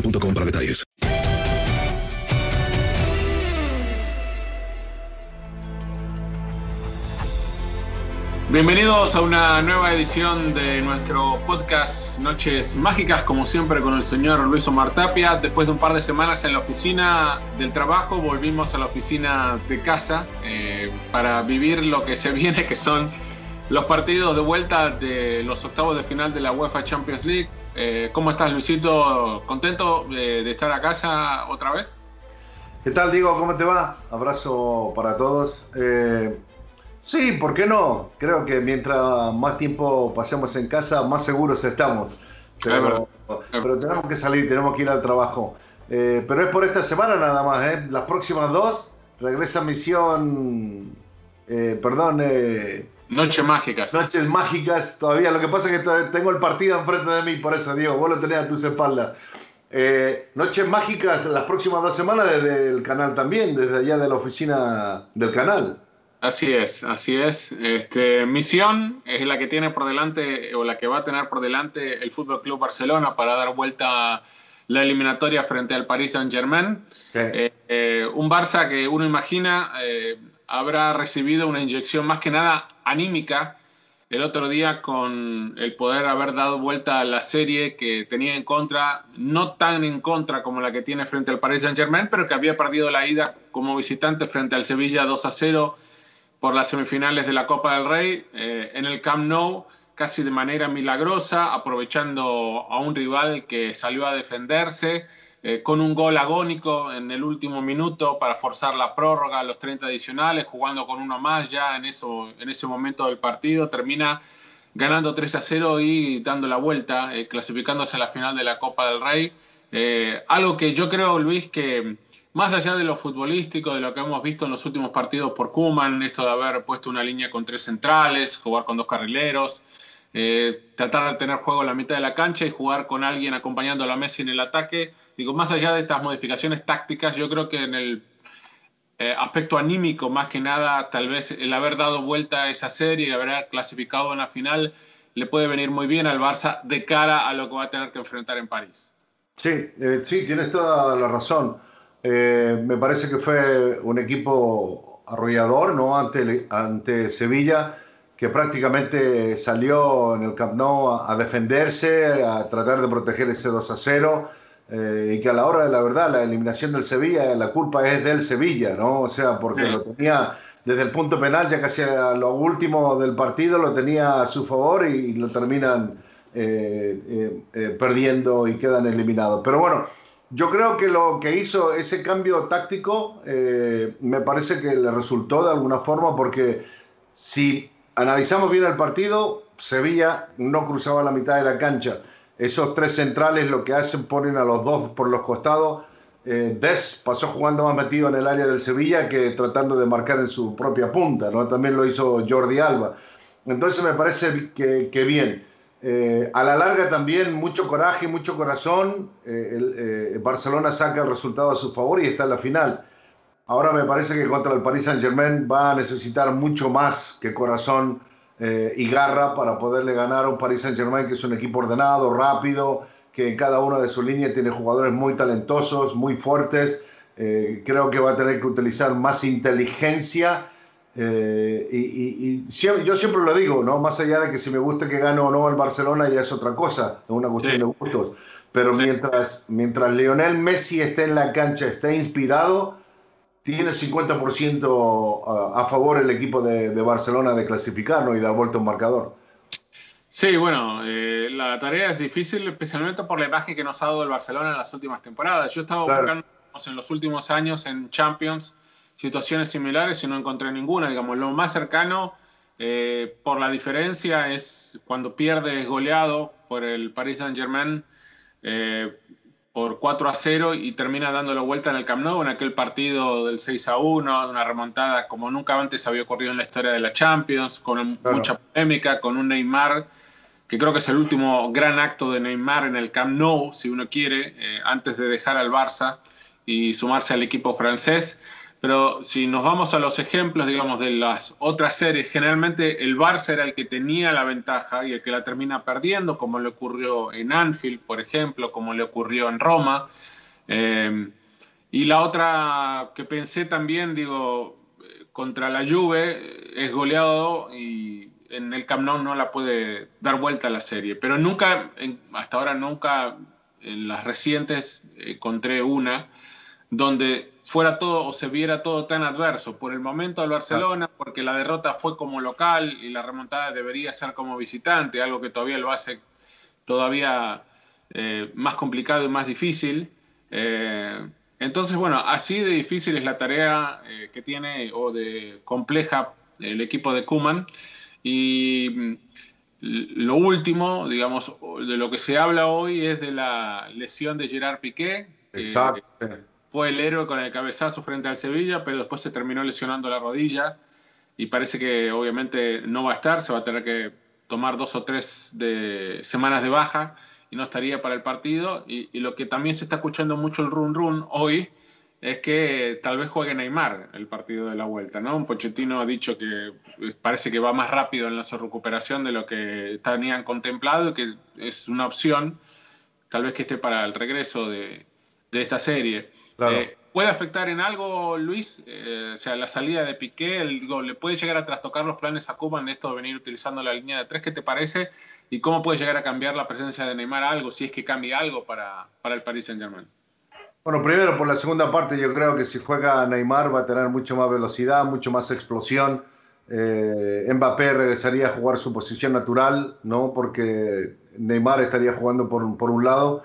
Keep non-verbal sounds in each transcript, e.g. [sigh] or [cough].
boostmobile.com para detalles. Bienvenidos a una nueva edición de nuestro podcast Noches Mágicas, como siempre con el señor Luis Omar Tapia. Después de un par de semanas en la oficina del trabajo, volvimos a la oficina de casa eh, para vivir lo que se [laughs] viene, que son los partidos de vuelta de los octavos de final de la UEFA Champions League. Eh, ¿Cómo estás, Luisito? ¿Contento de, de estar a casa otra vez? ¿Qué tal, Diego? ¿Cómo te va? Abrazo para todos. Eh, sí, ¿por qué no? Creo que mientras más tiempo pasemos en casa, más seguros estamos. Pero, pero tenemos que salir, tenemos que ir al trabajo. Eh, pero es por esta semana nada más, ¿eh? Las próximas dos regresa misión. eh, perdón. Noches mágicas. Noches mágicas todavía. Lo que pasa es que tengo el partido enfrente de mí, por eso, Diego, vos lo tenés a tus espaldas. Eh, noches mágicas las próximas dos semanas desde el canal también, desde allá de la oficina del canal. Así es, así es. Este, misión es la que tiene por delante o la que va a tener por delante el Fútbol Club Barcelona para dar vuelta la eliminatoria frente al Paris Saint Germain. Eh, eh, un Barça que uno imagina eh, habrá recibido una inyección más que nada anímica el otro día con el poder haber dado vuelta a la serie que tenía en contra, no tan en contra como la que tiene frente al Paris Saint Germain, pero que había perdido la ida como visitante frente al Sevilla 2 a 0 por las semifinales de la Copa del Rey eh, en el Camp Nou casi de manera milagrosa, aprovechando a un rival que salió a defenderse eh, con un gol agónico en el último minuto para forzar la prórroga a los 30 adicionales, jugando con uno más ya en, eso, en ese momento del partido, termina ganando 3 a 0 y dando la vuelta, eh, clasificándose a la final de la Copa del Rey. Eh, algo que yo creo, Luis, que más allá de lo futbolístico, de lo que hemos visto en los últimos partidos por Kuman, esto de haber puesto una línea con tres centrales, jugar con dos carrileros, tratar de tener juego en la mitad de la cancha y jugar con alguien acompañando a la Messi en el ataque. Digo, más allá de estas modificaciones tácticas, yo creo que en el eh, aspecto anímico, más que nada, tal vez el haber dado vuelta a esa serie y haber clasificado en la final le puede venir muy bien al Barça de cara a lo que va a tener que enfrentar en París. Sí, eh, sí, tienes toda la razón. Eh, me parece que fue un equipo arrollador, ¿no? Ante, ante Sevilla, que prácticamente salió en el Camp Nou a, a defenderse, a tratar de proteger ese 2 a 0. Eh, y que a la hora de la verdad, la eliminación del Sevilla, la culpa es del Sevilla, ¿no? O sea, porque Sí. lo tenía desde el punto penal, ya casi a lo último del partido, lo tenía a su favor y, lo terminan eh, eh, perdiendo y quedan eliminados. Pero bueno, yo creo que lo que hizo ese cambio táctico me parece que le resultó de alguna forma porque si analizamos bien el partido, Sevilla no cruzaba la mitad de la cancha. Esos tres centrales lo que hacen, ponen a los dos por los costados. Eh, Des pasó jugando más metido en el área del Sevilla que tratando de marcar en su propia punta. También lo hizo Jordi Alba. Entonces me parece que, bien. Eh, a la larga también mucho coraje, mucho corazón. Eh, Barcelona saca el resultado a su favor y está en la final. Ahora me parece que contra el Paris Saint Germain va a necesitar mucho más que corazón eh, y garra para poderle ganar a un Paris Saint Germain que es un equipo ordenado, rápido, que en cada una de sus líneas tiene jugadores muy talentosos, muy fuertes. Eh, creo que va a tener que utilizar más inteligencia. eh, y, y- y siempre- yo siempre lo digo, ¿no? Más allá de que si me gusta que gane o no el Barcelona, ya es otra cosa, es una cuestión de gustos. Pero mientras, mientras Lionel Messi esté en la cancha, esté inspirado, tiene 50% a, a favor el equipo de, de Barcelona de clasificar ¿no? y dar vuelta un marcador. Sí, bueno, eh, la tarea es difícil, especialmente por la imagen que nos ha dado el Barcelona en las últimas temporadas. Yo estaba Claro. buscando en los últimos años en Champions situaciones similares y no encontré ninguna. Digamos, lo más cercano eh, por la diferencia es cuando pierde es goleado por el Paris Saint Germain eh, por 4 a 0 y termina dando la vuelta en el Camp Nou en aquel partido del 6 a 1, una remontada como nunca antes había ocurrido en la historia de la Champions, con Claro. mucha polémica, con un Neymar que creo que es el último gran acto de Neymar en el Camp Nou, si uno quiere, eh, antes de dejar al Barça y sumarse al equipo francés. Pero si nos vamos a los ejemplos, digamos, de las otras series, generalmente el Barça era el que tenía la ventaja y el que la termina perdiendo, como le ocurrió en Anfield, por ejemplo, como le ocurrió en Roma. Eh, y la otra que pensé también, digo, contra la Juve, es goleado y en el Camp Nou no la puede dar vuelta a la serie. Pero nunca, hasta ahora nunca, en las recientes, encontré una donde fuera todo o se viera todo tan adverso. Por el momento al Barcelona, porque la derrota fue como local y la remontada debería ser como visitante, algo que todavía lo hace todavía eh, más complicado y más difícil. Eh, entonces, bueno, así de difícil es la tarea eh, que tiene o de compleja el equipo de Kuman. Y mm, lo último, digamos, de lo que se habla hoy es de la lesión de Gerard Piqué. Exacto. Fue el héroe con el cabezazo frente al Sevilla, pero después se terminó lesionando la rodilla y parece que obviamente no va a estar, se va a tener que tomar dos o tres de, semanas de baja y no estaría para el partido. Y, y lo que también se está escuchando mucho el run run hoy es que tal vez juegue Neymar el partido de la vuelta, ¿no? Un Pochettino ha dicho que parece que va más rápido en la recuperación de lo que tenían contemplado y que es una opción, tal vez que esté para el regreso de, de esta serie. Claro. Eh, ¿Puede afectar en algo, Luis? Eh, o sea, la salida de Piqué, el, digo, ¿le puede llegar a trastocar los planes a Cuba en esto de venir utilizando la línea de tres? ¿Qué te parece? ¿Y cómo puede llegar a cambiar la presencia de Neymar a algo, si es que cambia algo para, para el Paris Saint-Germain? Bueno, primero por la segunda parte yo creo que si juega Neymar va a tener mucho más velocidad, mucho más explosión. Eh, Mbappé regresaría a jugar su posición natural, ¿no? Porque Neymar estaría jugando por, por un lado.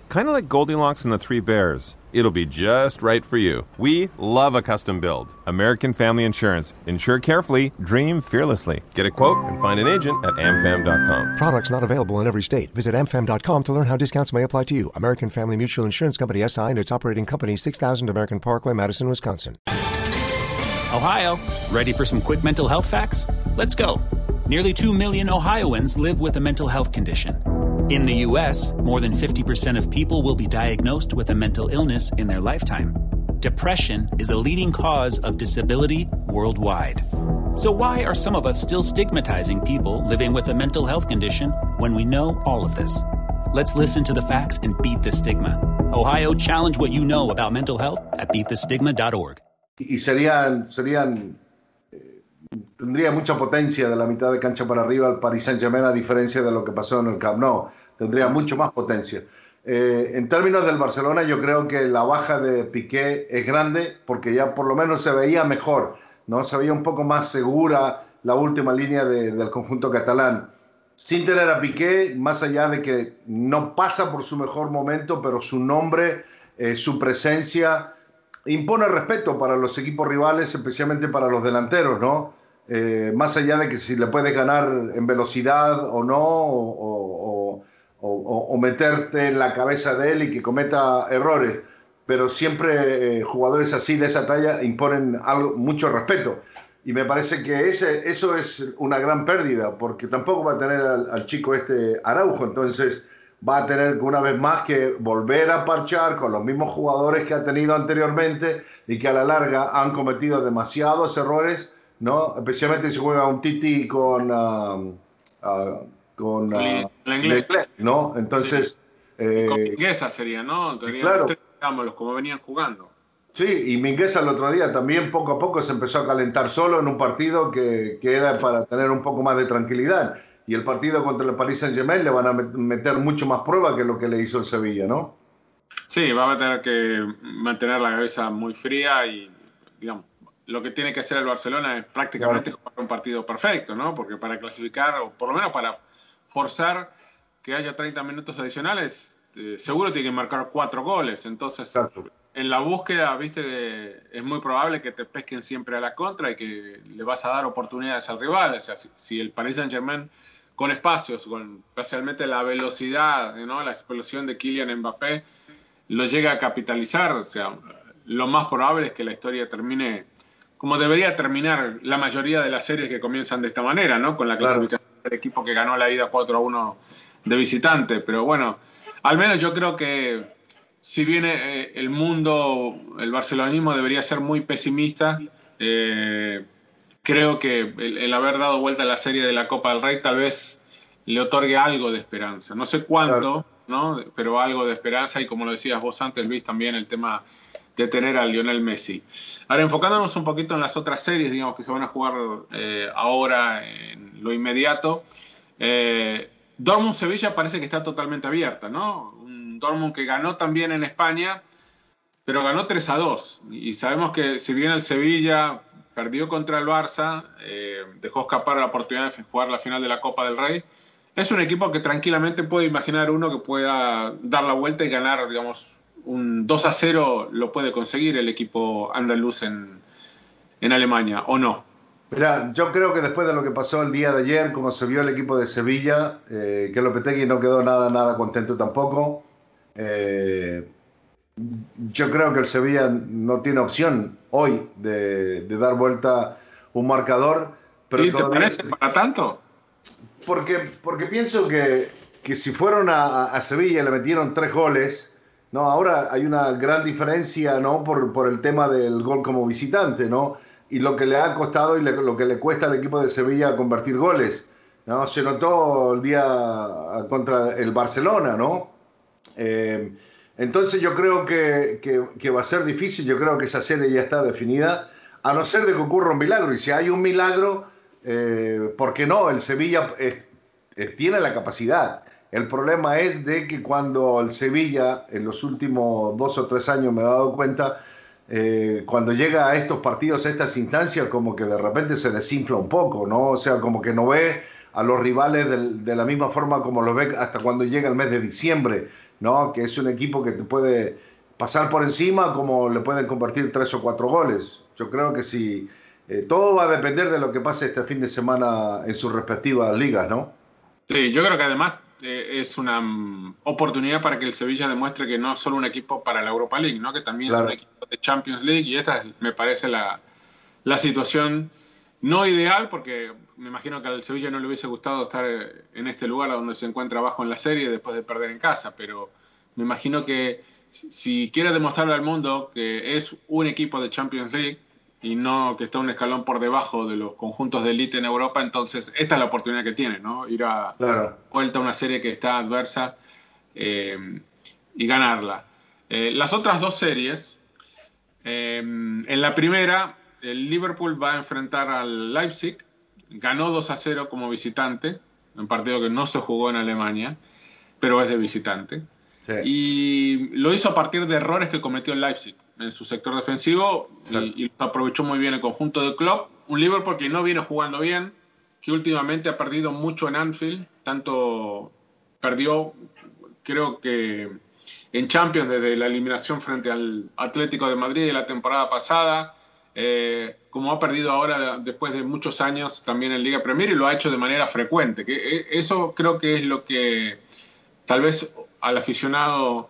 Kind of like Goldilocks and the Three Bears. It'll be just right for you. We love a custom build. American Family Insurance. Insure carefully, dream fearlessly. Get a quote and find an agent at amfam.com. Products not available in every state. Visit amfam.com to learn how discounts may apply to you. American Family Mutual Insurance Company SI and its operating company 6000 American Parkway, Madison, Wisconsin. Ohio, ready for some quick mental health facts? Let's go. Nearly 2 million Ohioans live with a mental health condition. In the U.S., more than 50% of people will be diagnosed with a mental illness in their lifetime. Depression is a leading cause of disability worldwide. So, why are some of us still stigmatizing people living with a mental health condition when we know all of this? Let's listen to the facts and beat the stigma. Ohio, challenge what you know about mental health at beatthestigma.org. Y serían, serían eh, tendría mucha potencia de la mitad de cancha para arriba el Paris Saint-Germain a diferencia de lo que pasó en el Camp Nou. Tendría mucho más potencia. Eh, en términos del Barcelona, yo creo que la baja de Piqué es grande porque ya por lo menos se veía mejor, ¿no? Se veía un poco más segura la última línea de, del conjunto catalán. Sin tener a Piqué, más allá de que no pasa por su mejor momento, pero su nombre, eh, su presencia, impone respeto para los equipos rivales, especialmente para los delanteros, ¿no? Eh, más allá de que si le puedes ganar en velocidad o no, o, meterte en la cabeza de él y que cometa errores, pero siempre eh, jugadores así de esa talla imponen algo, mucho respeto. Y me parece que ese, eso es una gran pérdida, porque tampoco va a tener al, chico este Araujo, entonces va a tener una vez más que volver a parchar con los mismos jugadores que ha tenido anteriormente y que a la larga han cometido demasiados errores ¿no? Especialmente si juega un Titi con, uh, uh, con uh, Leclerc, ¿no? Entonces... Eh, con Mingueza sería, ¿no? Claro. Digámoslo, como venían jugando. Sí, y Mingueza el otro día también poco a poco se empezó a calentar solo en un partido que, que era para tener un poco más de tranquilidad. Y el partido contra el Paris Saint-Germain le van a meter mucho más prueba que lo que le hizo el Sevilla, ¿no? Sí, va a tener que mantener la cabeza muy fría y, digamos, lo que tiene que hacer el Barcelona es prácticamente jugar un partido perfecto, ¿no? Porque para clasificar, o por lo menos para forzar que haya 30 minutos adicionales, eh, seguro tiene que marcar cuatro goles. Entonces, Exacto. en la búsqueda, viste, de, es muy probable que te pesquen siempre a la contra y que le vas a dar oportunidades al rival. O sea, si, si el Paris Saint-Germain con espacios, con especialmente la velocidad, ¿no? la explosión de Kylian Mbappé, lo llega a capitalizar, o sea, lo más probable es que la historia termine como debería terminar la mayoría de las series que comienzan de esta manera, ¿no? Con la clasificación del equipo que ganó la ida 4 a 1 de visitante. Pero bueno, al menos yo creo que si bien eh, el mundo, el barcelonismo debería ser muy pesimista, eh, creo que el, el, haber dado vuelta a la serie de la Copa del Rey tal vez le otorgue algo de esperanza. No sé cuánto, claro. ¿no? Pero algo de esperanza y como lo decías vos antes, Luis, también el tema de tener a Lionel Messi. Ahora, enfocándonos un poquito en las otras series, digamos, que se van a jugar eh, ahora en lo inmediato. Eh, Dortmund-Sevilla parece que está totalmente abierta, ¿no? Un Dortmund que ganó también en España, pero ganó 3 a 2. Y sabemos que si bien el Sevilla perdió contra el Barça, eh, dejó escapar la oportunidad de jugar la final de la Copa del Rey, es un equipo que tranquilamente puede imaginar uno que pueda dar la vuelta y ganar, digamos, un 2 a 0 lo puede conseguir el equipo andaluz en, en Alemania, ¿o no? Mira, yo creo que después de lo que pasó el día de ayer, como se vio el equipo de Sevilla, eh, que Lopetegui no quedó nada, nada contento tampoco. Eh, yo creo que el Sevilla no tiene opción hoy de, de dar vuelta un marcador. Pero ¿Y te parece para tanto? Porque, porque pienso que, que si fueron a, a Sevilla y le metieron tres goles, no, ahora hay una gran diferencia, ¿no? Por, por, el tema del gol como visitante, ¿no? Y lo que le ha costado y lo que le cuesta al equipo de Sevilla convertir goles, ¿no? Se notó el día contra el Barcelona, ¿no? Eh, entonces yo creo que, que, va a ser difícil, yo creo que esa serie ya está definida, a no ser de que ocurra un milagro. Y si hay un milagro, eh, ¿por qué no? El Sevilla tiene la capacidad. El problema es de que cuando el Sevilla, en los últimos dos o tres años me he dado cuenta, eh, cuando llega a estos partidos, a estas instancias, como que de repente se desinfla un poco, ¿no? O sea, como que no ve a los rivales de, la misma forma como los ve hasta cuando llega el mes de diciembre, ¿no? Que es un equipo que te puede pasar por encima como le pueden convertir tres o cuatro goles. Yo creo que si eh, todo va a depender de lo que pase este fin de semana en sus respectivas ligas, ¿no? Sí, yo creo que además eh, es una mm, oportunidad para que el Sevilla demuestre que no es solo un equipo para la Europa League, ¿no? que también es un equipo de Champions League y esta me parece la, la situación no ideal porque me imagino que al Sevilla no le hubiese gustado estar eh, en este lugar donde se encuentra abajo en la serie después de perder en casa, pero me imagino que si quiere demostrarle al mundo que es un equipo de Champions League y no que está un escalón por debajo de los conjuntos de élite en Europa, entonces esta es la oportunidad que tiene, ¿no? Ir a vuelta a una serie que está adversa eh, y ganarla. Eh, las otras dos series, eh, en la primera, el Liverpool va a enfrentar al Leipzig, ganó 2 a 0 como visitante, un partido que no se jugó en Alemania, pero es de visitante. Y lo hizo a partir de errores que cometió el Leipzig en su sector defensivo y, aprovechó muy bien el conjunto de Klopp. Un Liverpool que no viene jugando bien, que últimamente ha perdido mucho en Anfield, tanto perdió, creo que en Champions desde la eliminación frente al Atlético de Madrid de la temporada pasada, eh, como ha perdido ahora después de muchos años también en Liga Premier y lo ha hecho de manera frecuente. Que eh, eso creo que es lo que tal vez al aficionado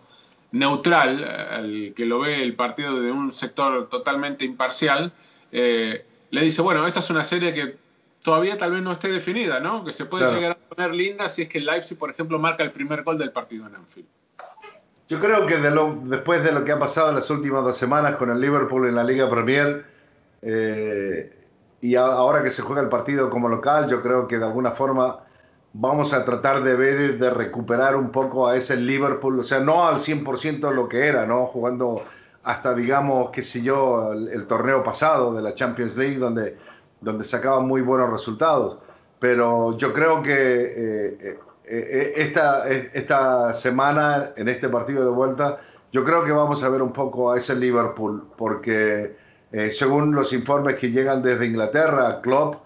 neutral, al que lo ve el partido de un sector totalmente imparcial, eh, le dice, bueno, esta es una serie que todavía tal vez no esté definida, ¿no? Que se puede llegar a poner linda si es que el Leipzig, por ejemplo, marca el primer gol del partido en Anfield. Yo creo que de lo, después de lo que ha pasado en las últimas dos semanas con el Liverpool en la Liga Premier, eh, y ahora que se juega el partido como local, yo creo que de alguna forma vamos a tratar de ver, de recuperar un poco a ese Liverpool, o sea, no al 100% lo que era, ¿no? Jugando hasta, digamos, qué sé yo, el, torneo pasado de la Champions League, donde, donde sacaban muy buenos resultados. Pero yo creo que eh, eh, eh, esta, esta semana, en este partido de vuelta, yo creo que vamos a ver un poco a ese Liverpool, porque según los informes que llegan desde Inglaterra, Klopp,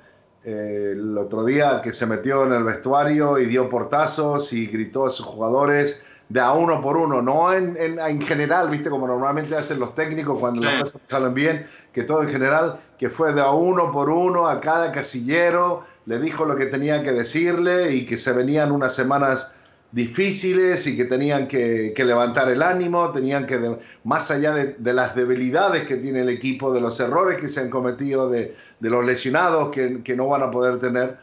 el otro día que se metió en el vestuario y dio portazos y gritó a sus jugadores de a uno por uno, no en, en, general, viste, como normalmente hacen los técnicos cuando las cosas salen bien, que todo en general, que fue de a uno por uno a cada casillero, le dijo lo que tenía que decirle y que se venían unas semanas difíciles y que tenían que, levantar el ánimo, tenían que, más allá de, de, las debilidades que tiene el equipo, de los errores que se han cometido, de, de los lesionados que, que, no van a poder tener.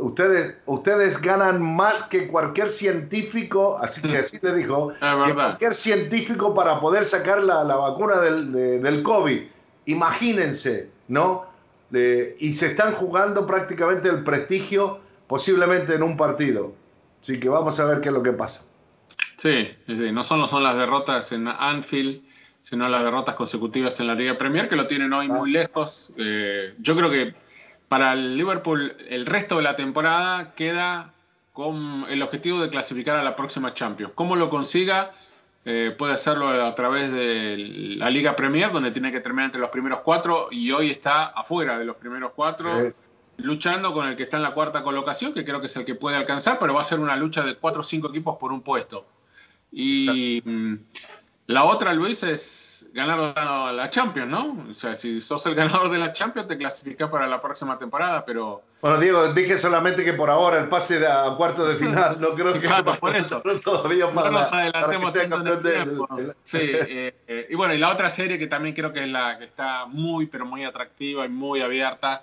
Ustedes, ustedes ganan más que cualquier científico, así que así le dijo, [laughs] que cualquier científico para poder sacar la, la vacuna del, del, COVID. Imagínense, ¿no? y se están jugando prácticamente el prestigio posiblemente en un partido. Así que vamos a ver qué es lo que pasa. Sí, sí, no solo son las derrotas en Anfield, sino las derrotas consecutivas en la Liga Premier, que lo tienen hoy muy lejos. Eh, yo creo que para el Liverpool el resto de la temporada queda con el objetivo de clasificar a la próxima Champions. ¿Cómo lo consiga? Eh, puede hacerlo a través de la Liga Premier, donde tiene que terminar entre los primeros cuatro y hoy está afuera de los primeros cuatro, luchando con el que está en la cuarta colocación, que creo que es el que puede alcanzar, pero va a ser una lucha de cuatro o cinco equipos por un puesto. Y la otra, Luis, es ganar la Champions, ¿no? O sea, si sos el [laughs] ganador de la Champions, te clasificas para la próxima temporada, pero... Bueno, Diego, dije solamente que por ahora el pase a cuarto de final, no creo que claro, [laughs] por esto. [laughs] todavía para, no nos adelantemos para Sí, eh, eh, y bueno, y la otra serie que también creo que es la que está muy, pero muy atractiva y muy abierta,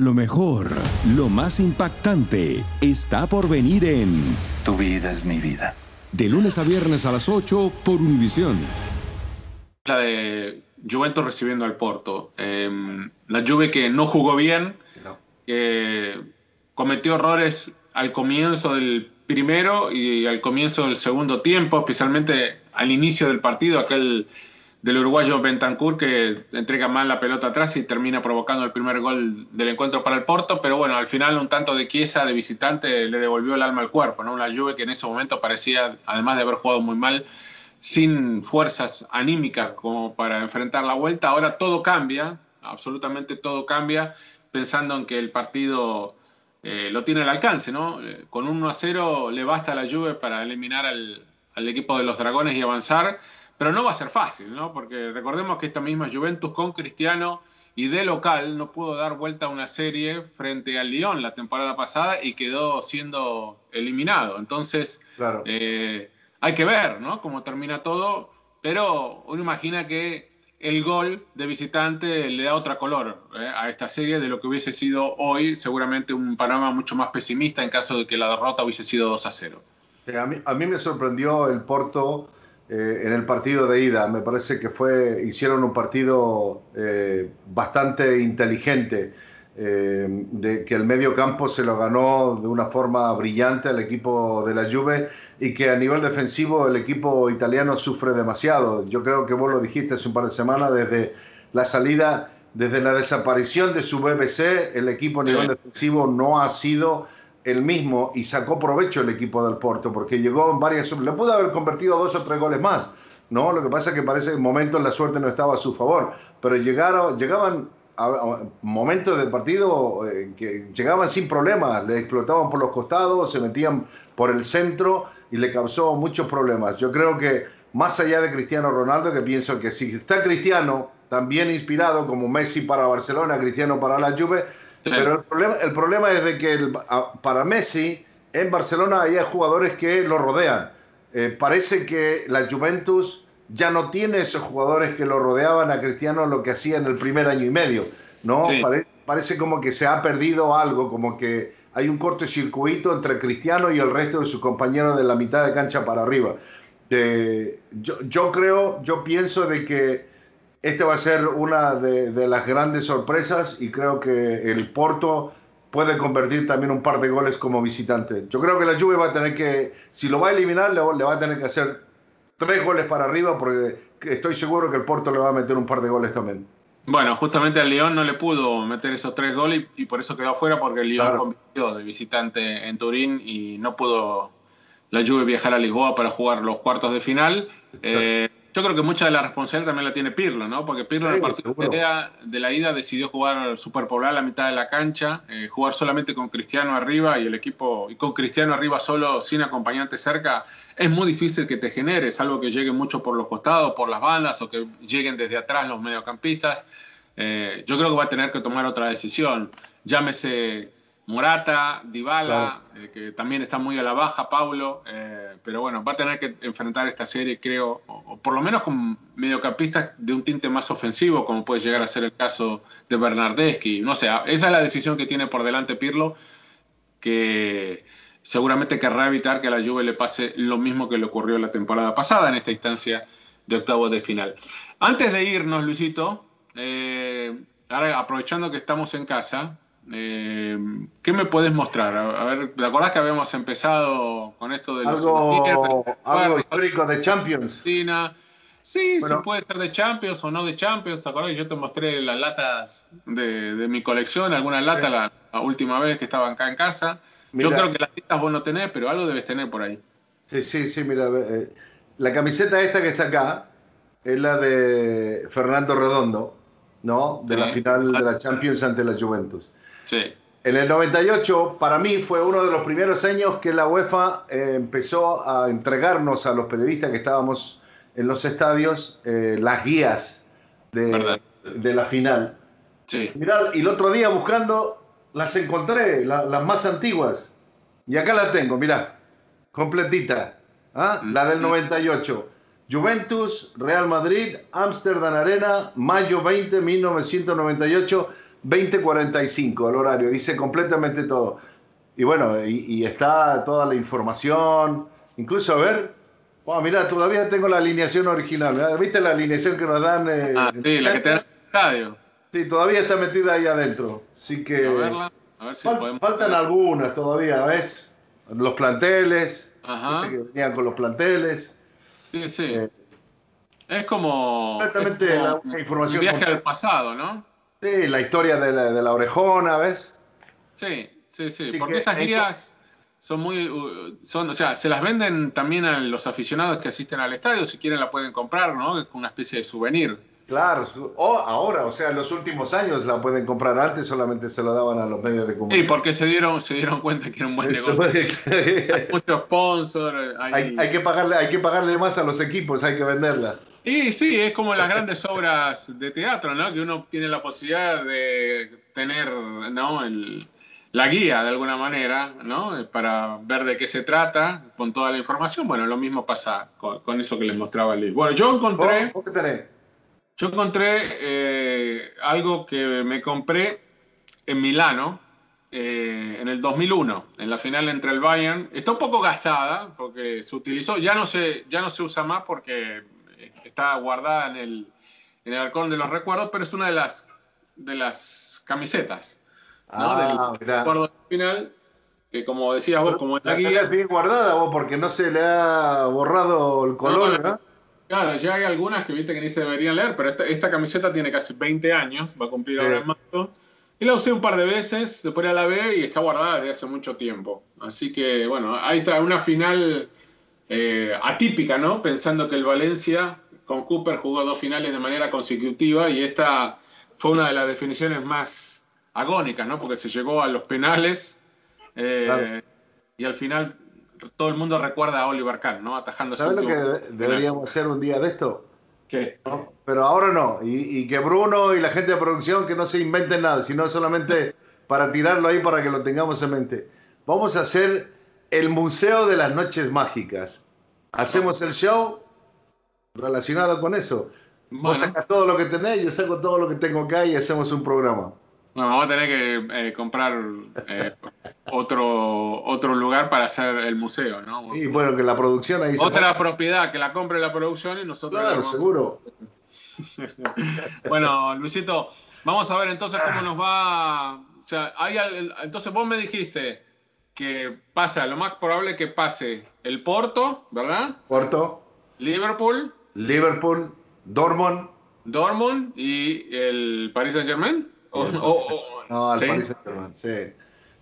Lo mejor, lo más impactante, está por venir en Tu vida es mi vida. De lunes a viernes a las 8 por Univisión. La de Juventus recibiendo al Porto. Eh, la Juve que no jugó bien, que cometió errores al comienzo del primero y al comienzo del segundo tiempo, especialmente al inicio del partido, aquel del uruguayo Bentancur que entrega mal la pelota atrás y termina provocando el primer gol del encuentro para el Porto, pero bueno, al final un tanto de Chiesa de visitante le devolvió el alma al cuerpo, ¿no? Una Juve que en ese momento parecía, además de haber jugado muy mal, sin fuerzas anímicas como para enfrentar la vuelta, ahora todo cambia, absolutamente todo cambia, pensando en que el partido eh, lo tiene al alcance, ¿no? Eh, con un 1 a 0 le basta a la Juve para eliminar al, al equipo de los Dragones y avanzar pero no va a ser fácil, ¿no? Porque recordemos que esta misma Juventus con Cristiano y de local no pudo dar vuelta a una serie frente al Lyon la temporada pasada y quedó siendo eliminado. Entonces, Claro. eh, hay que ver, ¿no? Cómo termina todo, pero uno imagina que el gol de visitante le da otra color ¿eh? a esta serie de lo que hubiese sido hoy, seguramente un panorama mucho más pesimista en caso de que la derrota hubiese sido 2 a 0. Eh, A mí, a mí me sorprendió el Porto eh, en el partido de ida. Me parece que fue, hicieron un partido eh, bastante inteligente, eh, de que el medio campo se lo ganó de una forma brillante al equipo de la Juve y que a nivel defensivo el equipo italiano sufre demasiado. Yo creo que vos lo dijiste hace un par de semanas, desde la salida, desde la desaparición de su BBC, el equipo a nivel defensivo no ha sido el mismo y sacó provecho el equipo del Porto porque llegó en varias le pudo haber convertido dos o tres goles más no lo que pasa es que parece que en momentos la suerte no estaba a su favor pero llegaron llegaban a, momentos del partido eh, que llegaban sin problemas le explotaban por los costados se metían por el centro y le causó muchos problemas. Yo creo que más allá de Cristiano Ronaldo que pienso que si está Cristiano también inspirado como Messi para Barcelona Cristiano para la Juve pero el problema, el problema es de que el- para Messi en Barcelona hay jugadores que lo rodean. Eh, parece que la Juventus ya no tiene esos jugadores que lo rodeaban a Cristiano lo que hacía en el primer año y medio. ¿no? Sí. Pare- parece como que se ha perdido algo, como que hay un cortocircuito entre Cristiano y el resto de sus compañeros de la mitad de cancha para arriba. Eh, yo, yo creo, yo pienso de que este va a ser una de, de las grandes sorpresas y creo que el Porto puede convertir también un par de goles como visitante. Yo creo que la Juve va a tener que, si lo va a eliminar, le, le va a tener que hacer tres goles para arriba porque estoy seguro que el Porto le va a meter un par de goles también. Bueno, justamente al León no le pudo meter esos tres goles y, y por eso quedó afuera porque el León Claro. compitió de visitante en Turín y no pudo la Juve viajar a Lisboa para jugar los cuartos de final. Eh, yo creo que mucha de la responsabilidad también la tiene Pirlo, ¿no? Porque Pirlo en el partido de la, de la ida decidió jugar superpolar a la mitad de la cancha, eh, jugar solamente con Cristiano arriba y el equipo, y con Cristiano arriba solo, sin acompañante cerca, es muy difícil que te genere, salvo que lleguen mucho por los costados, por las bandas, o que lleguen desde atrás los mediocampistas. Eh, yo creo que va a tener que tomar otra decisión. Llámese Morata, Dybala, eh, que también está muy a la baja, Paulo, eh, pero bueno, va a tener que enfrentar esta serie, creo, o, o por lo menos con mediocampistas de un tinte más ofensivo, como puede llegar a ser el caso de Bernardeschi. No sé, esa es la decisión que tiene por delante Pirlo, que seguramente querrá evitar que a la Juve le pase lo mismo que le ocurrió la temporada pasada en esta instancia de octavos de final. Antes de irnos, Luisito, eh, ahora aprovechando que estamos en casa, eh, ¿qué me puedes mostrar? A, ver, ¿te acordás que habíamos empezado con esto de los Algo, algo histórico de Champions. Argentina? Sí, Bueno. sí puede ser de Champions o no de Champions. ¿Te acordás que yo te mostré las latas de, de mi colección? Algunas latas la, la última vez que estaba acá en casa. Yo creo que las citas vos no tenés, pero algo debes tener por ahí. Sí, sí, sí, mira, eh, la camiseta esta que está acá es la de Fernando Redondo, ¿no? De la final de la Champions ante la Juventus. Sí. En el 98, para mí, fue uno de los primeros años que la UEFA eh, empezó a entregarnos a los periodistas que estábamos en los estadios eh, las guías de, de la final. Sí. Mirá, y el otro día buscando, las encontré, la- las más antiguas. Y acá las tengo, mirá, completita. ¿ah? La del 98. Juventus, Real Madrid, Amsterdam Arena, mayo 20, 1998, 2045, el horario. Dice completamente todo. Y bueno, y, y está toda la información. Incluso, a ver, oh, mira, todavía tengo la alineación original. Mirá, ¿Viste la alineación que nos dan? eh, Ah, sí, la que te da en el estadio. Sí, todavía está metida ahí adentro. Así que A verla, a ver si fal- podemos. faltan algunas todavía, ¿ves? Los planteles. Ajá. que venían con los planteles. Sí, sí. Es como. Exactamente es como la- la información Un viaje completa. al pasado, ¿no? Sí, la historia de la, de la orejona, ¿ves? Sí, sí, sí. Así Porque que esas guías son muy. uh, son, o sea, se las venden también a los aficionados que asisten al estadio. Si quieren, la pueden comprar, ¿no? Es una especie de souvenir. Claro, o ahora, o sea, en los últimos años la pueden comprar antes, solamente se lo daban a los medios de Y comunicación. porque se dieron, se dieron cuenta que era un buen Eso negocio. fue- [laughs] Hay muchos sponsors. Hay... hay, hay que pagarle, hay que pagarle más a los equipos, hay que venderla. Y sí, es como las grandes obras de teatro, ¿no? Que uno tiene la posibilidad de tener, ¿no? El- la guía de alguna manera, ¿no? Para ver de qué se trata con toda la información. Bueno, lo mismo pasa con, con eso que les mostraba Lee. Bueno, yo encontré, ¿Vos qué tenés? yo encontré eh, algo que me compré en Milano eh, en el 2001, en la final entre el Bayern. Está un poco gastada porque se utilizó, ya no se, ya no se usa más porque está guardada en el, en el halcón de los recuerdos, pero es una de las, de las camisetas. ¿no? Ah, del recuerdo final, que como decías vos, como en la La guía. tenés bien guardada vos porque no se le ha borrado el color, No, ¿no? Claro, ya hay algunas que viste que ni se deberían leer, pero esta, esta camiseta tiene casi 20 años, va a cumplir Sí. ahora en marzo. Y la usé un par de veces, después la lavé y está guardada desde hace mucho tiempo. Así que, bueno, ahí está una final eh, atípica, ¿no? Pensando que el Valencia con Cooper jugó dos finales de manera consecutiva y esta fue una de las definiciones más agónicas, ¿no? Porque se llegó a los penales eh, Claro. y al final todo el mundo recuerda a Oliver Kahn, ¿no? Atajando ¿Sabes lo que deberíamos hacer un día de esto? ¿Qué? ¿No? Pero ahora no. Y, y que Bruno y la gente de producción que no se inventen nada, sino solamente [laughs] para tirarlo ahí para que lo tengamos en mente. Vamos a hacer el Museo de las Noches Mágicas. Hacemos el show relacionado con eso. Vos Bueno. sacas todo lo que tenés, yo saco todo lo que tengo acá y hacemos un programa. No, vamos a tener que eh, comprar eh, [laughs] otro, otro lugar para hacer el museo, ¿no? Y bueno, que la producción ahí se Otra propiedad que la compre la producción y nosotros. Claro, vamos- seguro. [laughs] Bueno, Luisito, vamos a ver entonces cómo nos va. O sea, hay entonces vos me dijiste que pasa, lo más probable que pase el Porto, ¿verdad? Porto, Liverpool, Liverpool, Dortmund. Dortmund y el Paris Saint Germain. O, Y el o- Paris o- No, al ¿sí? Paris sí. Yo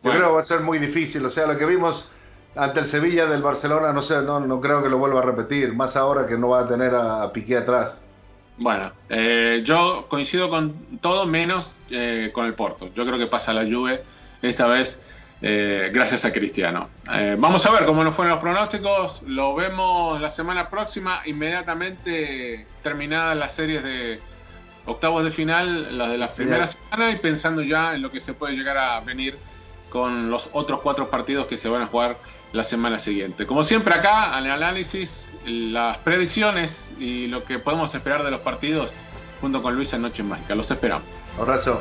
Bueno. creo que va a ser muy difícil. O sea, lo que vimos ante el Sevilla del Barcelona, no sé, no, no creo que lo vuelva a repetir. Más ahora que no va a tener a, a Piqué atrás. Bueno, eh, yo coincido con todo menos eh, con el Porto. Yo creo que pasa la Juve esta vez eh, gracias a Cristiano. Eh, vamos a ver cómo nos fueron los pronósticos. Lo vemos la semana próxima, inmediatamente terminadas las series de octavos de final, las de la Sí, primera semana y pensando ya en lo que se puede llegar a venir con los otros cuatro partidos que se van a jugar la semana siguiente. Como siempre acá, el análisis, las predicciones y lo que podemos esperar de los partidos junto con Luis en Noche Mágica. Los esperamos. Abrazo.